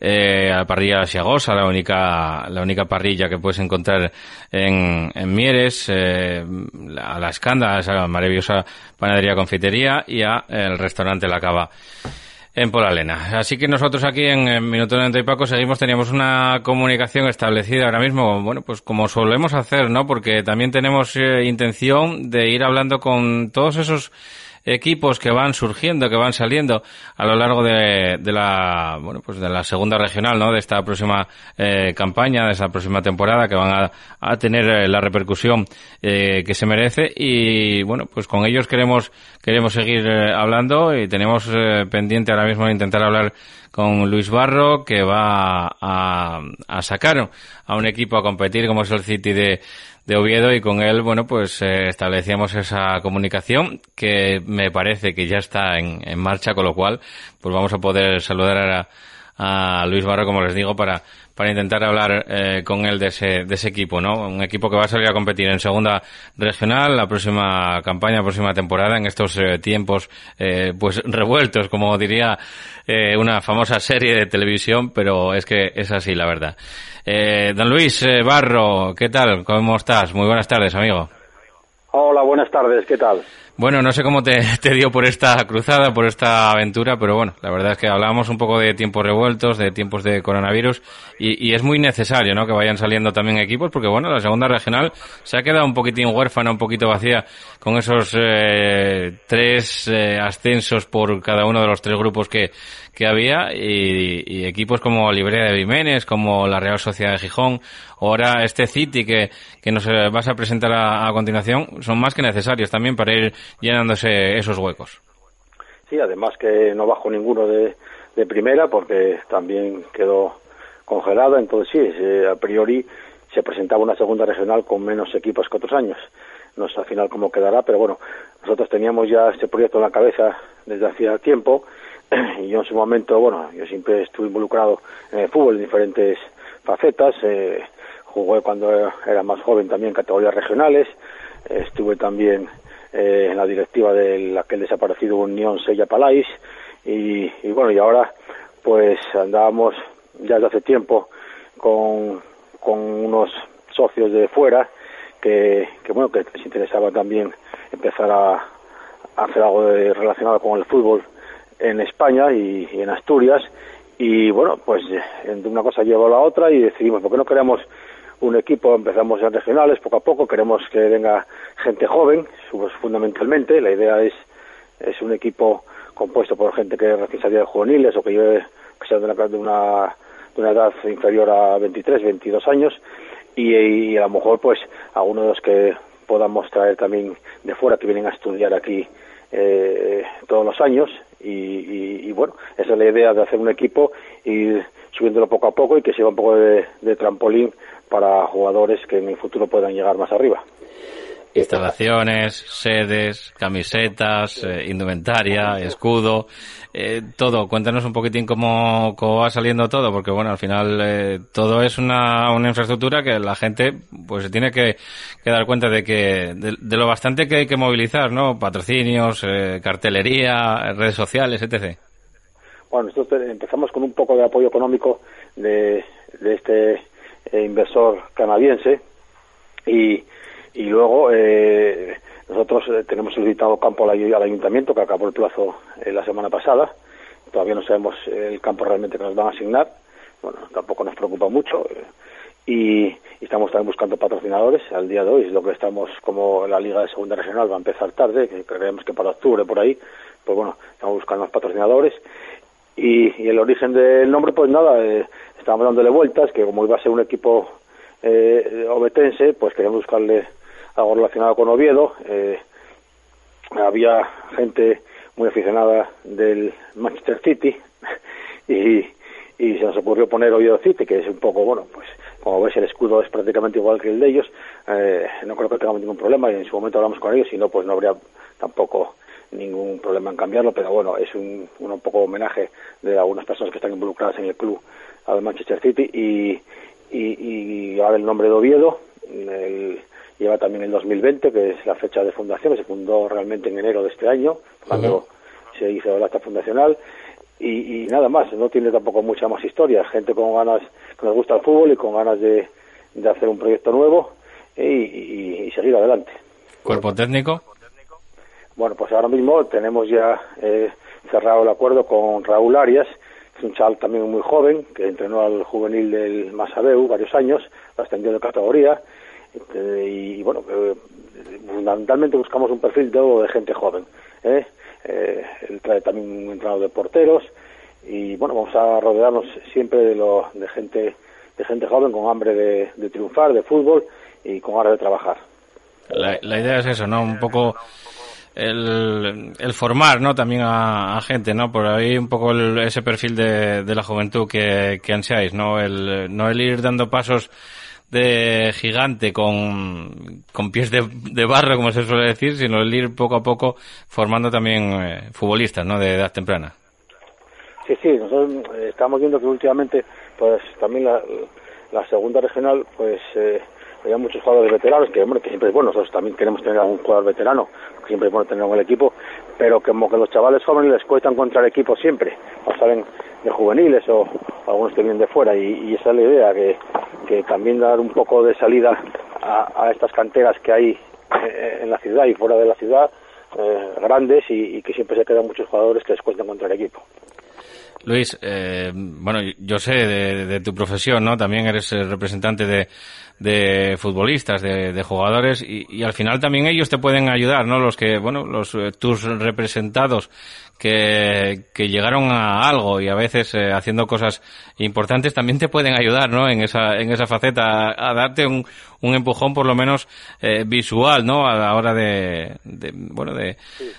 eh, a la parrilla Siagosa, la única, la única parrilla que puedes encontrar en, en Mieres, eh, a la Escanda, esa maravillosa panadería confitería y a el restaurante La Cava en Polalena. Así que nosotros aquí en, Minuto 90 y Paco seguimos, teníamos una comunicación establecida ahora mismo, bueno, pues como solemos hacer, ¿no? Porque también tenemos eh, intención de ir hablando con todos esos equipos que van surgiendo, que van saliendo a lo largo de, la, bueno, pues de la segunda regional, ¿no? De esta próxima eh, campaña, de esta próxima temporada, que van a, tener eh, la repercusión eh, que se merece y, bueno, pues con ellos queremos, queremos seguir hablando y tenemos pendiente ahora mismo intentar hablar con Luis Barro, que va a, sacar a un equipo a competir como es el City de, de Oviedo y con él, bueno, pues eh, establecíamos esa comunicación que me parece que ya está en, en marcha, con lo cual, pues vamos a poder saludar a, a Luis Barro, como les digo, para, para intentar hablar eh, con él de ese, de ese equipo, ¿no? Un equipo que va a salir a competir en segunda regional, la próxima campaña, la próxima temporada, en estos eh, tiempos, eh, pues revueltos, como diría eh, una famosa serie de televisión, pero es que es así, la verdad. Eh, don Luis eh, Barro, ¿qué tal? ¿Cómo estás? Muy buenas tardes, amigo. Hola, buenas tardes, ¿qué tal? Bueno, no sé cómo te, te, dio por esta cruzada, por esta aventura, pero bueno, la verdad es que hablábamos un poco de tiempos revueltos, de tiempos de coronavirus, y, y, es muy necesario, ¿no? Que vayan saliendo también equipos, porque bueno, la segunda regional se ha quedado un poquitín huérfana, un poquito vacía, con esos eh, tres eh, ascensos por cada uno de los tres grupos que, que había, y, y equipos como Librea de Jiménez, como la Real Sociedad de Gijón, ahora este City que, que nos eh, vas a presentar a, a continuación, son más que necesarios también para ir llenándose esos huecos. Sí, además que no bajo ninguno de, de primera porque también quedó congelado, entonces sí, eh, a priori se presentaba una segunda regional con menos equipos que otros años. No sé al final cómo quedará, pero bueno, nosotros teníamos ya este proyecto en la cabeza desde hacía tiempo y yo en su momento, bueno, yo siempre estuve involucrado en el fútbol en diferentes facetas, eh, jugué cuando era más joven también categorías regionales, estuve también eh, en la directiva de aquel desaparecido Unión Sella Palais. Y, y, bueno, y ahora pues andábamos ya desde hace tiempo con, con unos socios de fuera que, que bueno, que les interesaba también empezar a, hacer algo de, relacionado con el fútbol en España y, en Asturias. Y bueno, pues de una cosa llevó a la otra y decidimos, ¿por qué no queremos un equipo, empezamos en regionales poco a poco, queremos que venga gente joven, fundamentalmente, la idea es, es un equipo compuesto por gente que recién salía de juveniles o que lleve que sea de una, de una, de una edad inferior a 23, 22 años y, y, a lo mejor pues algunos de los que podamos traer también de fuera que vienen a estudiar aquí eh, todos los años y, y, y, bueno, esa es la idea de hacer un equipo y subiéndolo poco a poco y que sea un poco de, de trampolín para jugadores que en el futuro puedan llegar más arriba. Instalaciones, sedes, camisetas, eh, indumentaria, escudo, eh, todo. Cuéntanos un poquitín cómo, cómo, va saliendo todo, porque bueno, al final eh, todo es una, una, infraestructura que la gente pues se tiene que, que dar cuenta de que de, de, lo bastante que hay que movilizar, ¿no? Patrocinios, eh, cartelería, redes sociales, etc. Bueno, nosotros empezamos con un poco de apoyo económico de, de este eh, inversor canadiense y, y luego eh, nosotros eh, tenemos solicitado campo al, ayuntamiento que acabó el plazo eh, la semana pasada. Todavía no sabemos el campo realmente que nos van a asignar. Bueno tampoco nos preocupa mucho y, estamos también buscando patrocinadores al día de hoy. Es lo que estamos como la liga de segunda regional va a empezar tarde que creemos que para octubre por ahí pues bueno estamos buscando más patrocinadores y, y el origen del nombre pues nada eh, estábamos dándole vueltas, que como iba a ser un equipo eh, obetense, pues queríamos buscarle algo relacionado con Oviedo. Eh, había gente muy aficionada del Manchester City y, se nos ocurrió poner Oviedo City, que es un poco, bueno, pues como ves el escudo es prácticamente igual que el de ellos, eh, no creo que tengamos ningún problema y en su momento hablamos con ellos, si no pues no habría tampoco ningún problema en cambiarlo, pero bueno, es un, un poco homenaje de algunas personas que están involucradas en el club al Manchester City y, y, y ahora el nombre de Oviedo, el, lleva también el 2020, que es la fecha de fundación, que se fundó realmente en enero de este año, cuando se hizo el acta fundacional, y, y, nada más, no tiene tampoco mucha más historia, gente con ganas, que nos gusta el fútbol y con ganas de, de hacer un proyecto nuevo y, y, seguir adelante. ¿Cuerpo técnico? Bueno, pues ahora mismo tenemos ya eh, cerrado el acuerdo con Raúl Arias, que es un chaval también muy joven, que entrenó al juvenil del Masabeu varios años, ascendió de categoría, este, y bueno, eh, fundamentalmente buscamos un perfil de, de gente joven. ¿eh? Eh, él trae también un entrenador de porteros y bueno, vamos a rodearnos siempre de, lo, de gente de gente joven con hambre de, triunfar, de fútbol y con ganas de trabajar. La, la, idea es eso, ¿no? Un poco el, el formar, ¿no? También a, gente, ¿no? Por ahí un poco ese perfil de, de la juventud que, ansiáis, ¿no? El, no el ir dando pasos de gigante con, con pies de, barro, como se suele decir, sino el ir poco a poco formando también eh, futbolistas, ¿no? De edad temprana. Sí, sí, nosotros eh, estamos viendo que últimamente, pues también la, la segunda regional, pues eh, había muchos jugadores veteranos, que, hombre, que siempre bueno, nosotros también queremos tener a un jugador veterano, siempre es bueno tener en el equipo, pero como que los chavales jóvenes les cuesta encontrar equipo siempre, o salen de juveniles o algunos que vienen de fuera y, esa es la idea, que, que, también dar un poco de salida a, estas canteras que hay eh, en la ciudad y fuera de la ciudad, eh, grandes y, que siempre se quedan muchos jugadores que les cuesta encontrar equipo. Luis, eh, bueno, yo sé de, tu profesión, ¿no? También eres representante de, de futbolistas, de, de jugadores, y, y, al final también ellos te pueden ayudar, ¿no? Los que, bueno, los eh, tus representados que, que llegaron a algo y a veces eh, haciendo cosas importantes también te pueden ayudar, ¿no? En esa, en esa faceta, a, darte un, un empujón por lo menos eh, visual, ¿no? A la hora de, de bueno, de,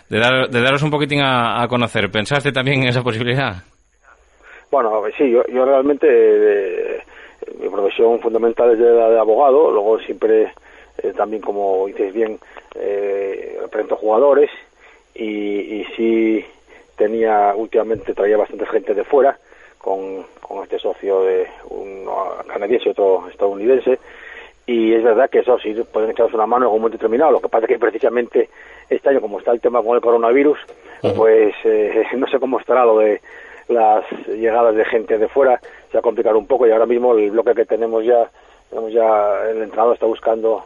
de, dar, de daros un poquitín a, a conocer. ¿Pensaste también en esa posibilidad? Bueno, sí, yo, yo realmente eh, mi profesión fundamental es la de abogado, luego siempre eh, también, como dices bien, eh, represento jugadores y, y sí tenía, últimamente traía bastante gente de fuera con, con este socio de un canadiense y otro estadounidense y es verdad que eso sí pueden echaros una mano en algún momento determinado. Lo que pasa es que precisamente este año, como está el tema con el coronavirus, pues eh, no sé cómo estará lo de las llegadas de gente de fuera se va a complicar un poco y ahora mismo el bloque que tenemos ya, tenemos ya el entrenador está buscando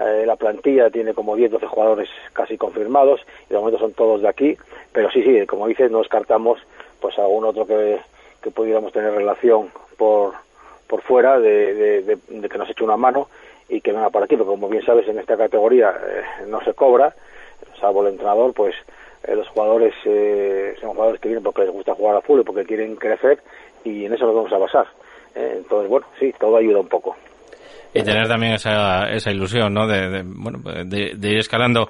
eh, la plantilla, tiene como 10, 12 jugadores casi confirmados y de momento son todos de aquí, pero sí, sí, como dices, no descartamos pues algún otro que, que pudiéramos tener relación por, por fuera de, de, que nos eche una mano y que venga para aquí, porque como bien sabes en esta categoría eh, no se cobra, salvo el entrenador, pues eh, los jugadores eh, son jugadores que vienen porque les gusta jugar a fútbol, porque quieren crecer y en eso nos vamos a basar. Eh, entonces, bueno, sí, todo ayuda un poco. Y tener también esa, esa ilusión, ¿no? De, bueno, de, de ir escalando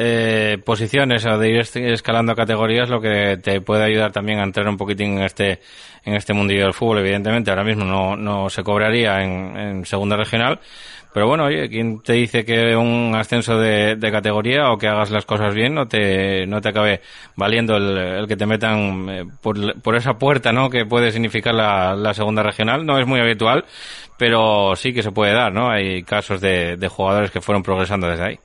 eh, posiciones o de ir escalando categorías, lo que te puede ayudar también a entrar un poquitín en este, en este mundillo del fútbol. Evidentemente, ahora mismo no, no se cobraría en, en segunda regional, pero bueno, oye, ¿quién te dice que un ascenso de, de, categoría o que hagas las cosas bien no te, no te acabe valiendo el, el que te metan eh, por, por, esa puerta, ¿no? Que puede significar la, la, segunda regional. No es muy habitual, pero sí que se puede dar, ¿no? Hay casos de, de jugadores que fueron progresando desde ahí.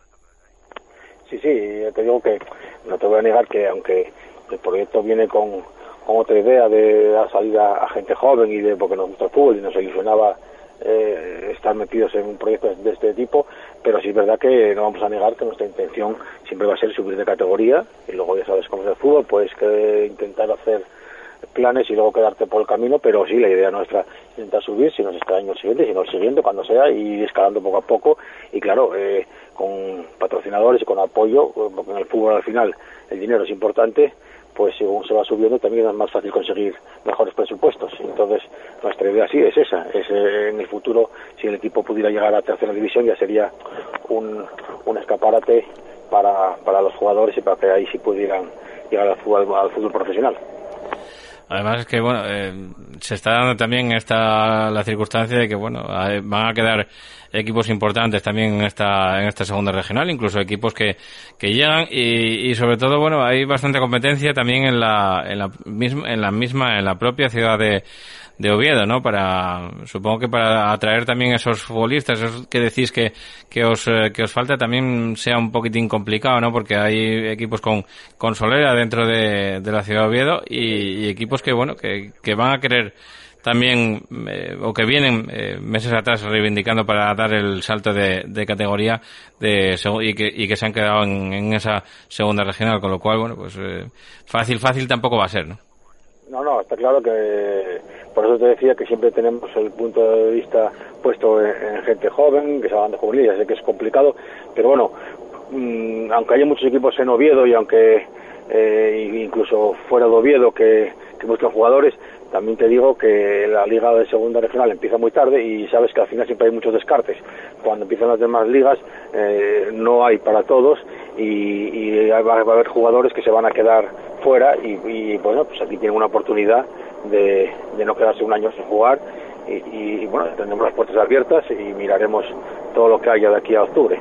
Sí, sí, te digo que no te voy a negar que aunque el proyecto viene con, con otra idea de dar salida a gente joven y de porque nos gusta el fútbol y nos ilusionaba eh, estar metidos en un proyecto de este tipo, pero sí es verdad que no vamos a negar que nuestra intención siempre va a ser subir de categoría y luego ya sabes cómo es el fútbol, puedes que intentar hacer planes y luego quedarte por el camino, pero sí, la idea nuestra es subir, si no es este año siguiente, si no el siguiente, cuando sea, y escalando poco a poco, y claro, eh, con patrocinadores y con apoyo, porque en el fútbol al final el dinero es importante, pues según se va subiendo también es más fácil conseguir mejores presupuestos. Entonces, nuestra idea sí es esa, es eh, en el futuro, si el equipo pudiera llegar a tercera división, ya sería un, un escaparate para, para los jugadores y para que ahí sí pudieran llegar al fútbol, al fútbol profesional. Además es que, bueno, eh, se está dando también esta, la circunstancia de que, bueno, van a quedar equipos importantes también en esta, en esta segunda regional, incluso equipos que, que llegan y, y sobre todo, bueno, hay bastante competencia también en la, en la misma, en la misma, en la propia ciudad de, de Oviedo, ¿no? Para, supongo que para atraer también esos futbolistas, esos que decís que, que os, eh, que os falta también sea un poquitín complicado, ¿no? Porque hay equipos con, con solera dentro de, de la ciudad de Oviedo y, equipos que, bueno, que, que van a querer también eh, o que vienen eh, meses atrás reivindicando para dar el salto de, de categoría de y que, y que se han quedado en, en, esa segunda regional con lo cual bueno pues fácil fácil tampoco va a ser no no no está claro que por eso te decía que siempre tenemos el punto de vista puesto en, gente joven, que se de juvenil, ya sé que es complicado, pero bueno, mm, aunque haya muchos equipos en Oviedo y aunque eh, incluso fuera de Oviedo que, que buscan jugadores, también te digo que la liga de segunda regional empieza muy tarde y sabes que al final siempre hay muchos descartes. Cuando empiezan las demás ligas eh, no hay para todos y, va a haber jugadores que se van a quedar fuera y, y bueno, pues aquí tienen una oportunidad de, no quedarse un año sin jugar y, bueno, tendremos las puertas abiertas y miraremos todo lo que haya de aquí a octubre.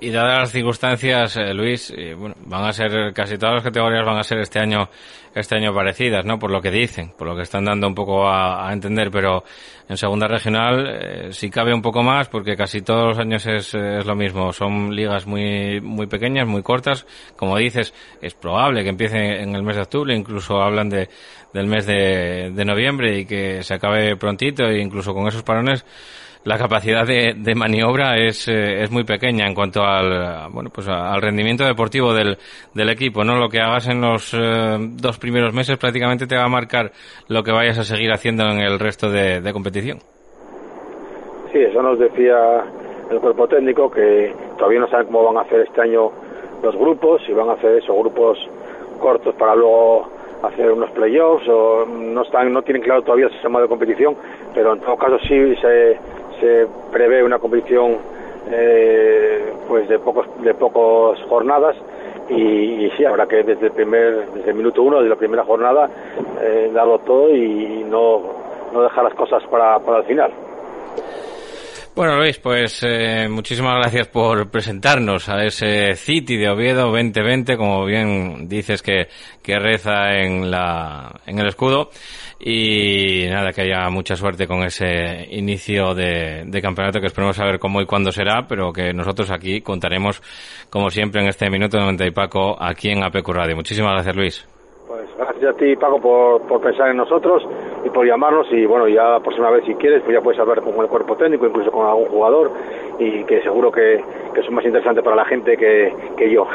Y dadas las circunstancias, eh, Luis, bueno, van a ser casi todas las categorías van a ser este año este año parecidas, ¿no? Por lo que dicen, por lo que están dando un poco a, entender, pero en segunda regional eh, sí cabe un poco más porque casi todos los años es, es, lo mismo. Son ligas muy muy pequeñas, muy cortas. Como dices, es probable que empiece en el mes de octubre, incluso hablan de del mes de, de noviembre y que se acabe prontito e incluso con esos parones la capacidad de, de maniobra es, eh, es muy pequeña en cuanto al, bueno, pues al rendimiento deportivo del, del equipo, ¿no? Lo que hagas en los eh, dos primeros meses prácticamente te va a marcar lo que vayas a seguir haciendo en el resto de, competición. Sí, eso nos decía el cuerpo técnico que todavía no saben cómo van a hacer este año los grupos, si van a hacer esos grupos cortos para luego hacer unos playoffs o no están no tienen claro todavía el sistema de competición pero en todo caso sí se se prevé una competición eh, pues de pocos de pocas jornadas y, y, sí habrá que desde el primer desde el minuto uno de la primera jornada eh, darlo todo y no no dejar las cosas para, para el final bueno, Luis, pues eh, muchísimas gracias por presentarnos a ese City de Oviedo 2020, como bien dices que, que reza en, la, en el escudo. Y nada, que haya mucha suerte con ese inicio de, de campeonato que esperemos saber cómo y cuándo será, pero que nosotros aquí contaremos, como siempre, en este Minuto 90 y Paco, aquí en APQ Radio. Muchísimas gracias, Luis. Gracias a ti, Paco, por, por pensar en nosotros y por llamarnos. Y bueno, ya la próxima vez, si quieres, pues ya puedes hablar con el cuerpo técnico, incluso con algún jugador, y que seguro que, que es más interesante para la gente que, que yo.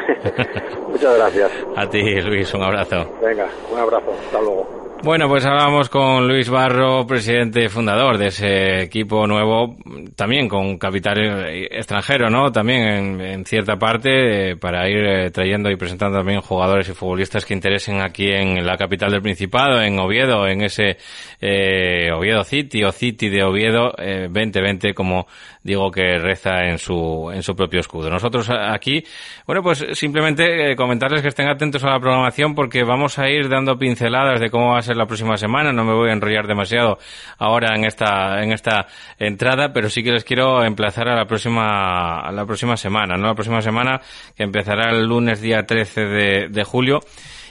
Muchas gracias. A ti, Luis, un abrazo. Venga, un abrazo. Hasta luego. Bueno, pues hablamos con Luis Barro, presidente fundador de ese equipo nuevo, también con capital extranjero, ¿no? También en, cierta parte, eh, para ir eh, trayendo y presentando también jugadores y futbolistas que interesen aquí en la capital del Principado, en Oviedo, en ese eh, Oviedo City o City de Oviedo 2020, como digo que reza en su, en su propio escudo. Nosotros aquí, bueno, pues simplemente comentarles que estén atentos a la programación porque vamos a ir dando pinceladas de cómo va a ser la próxima semana. No me voy a enrollar demasiado ahora en esta, en esta entrada, pero sí que les quiero emplazar a la próxima, a la próxima semana, ¿no? La próxima semana que empezará el lunes día 13 de, de julio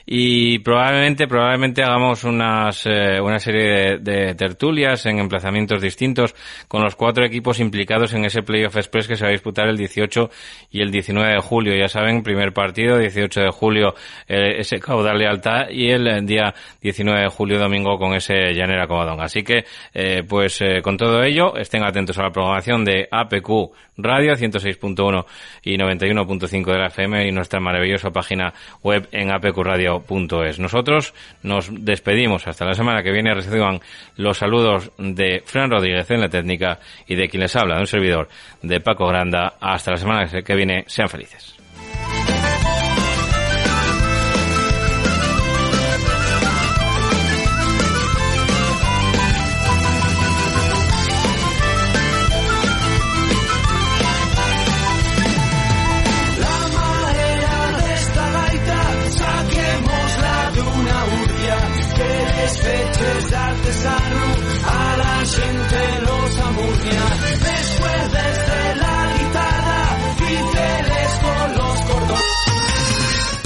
y probablemente probablemente hagamos unas eh, una serie de, tertulias en emplazamientos distintos con los cuatro equipos implicados en ese playoff express que se va a disputar el 18 y el 19 de julio. Ya saben primer partido 18 de julio eh, ese caudal lealtad y el día 19 de julio domingo con ese llanera Covadonga así que eh, pues con todo ello estén atentos a la programación de APQ Radio 106.1 y 91.5 de la FM y nuestra maravillosa página web en apqradio.es. Nosotros nos despedimos hasta la semana que viene. Reciban los saludos de Fran Rodríguez en la técnica y de quien les habla, de un servidor de Paco Granda. Hasta la semana que viene. Sean felices.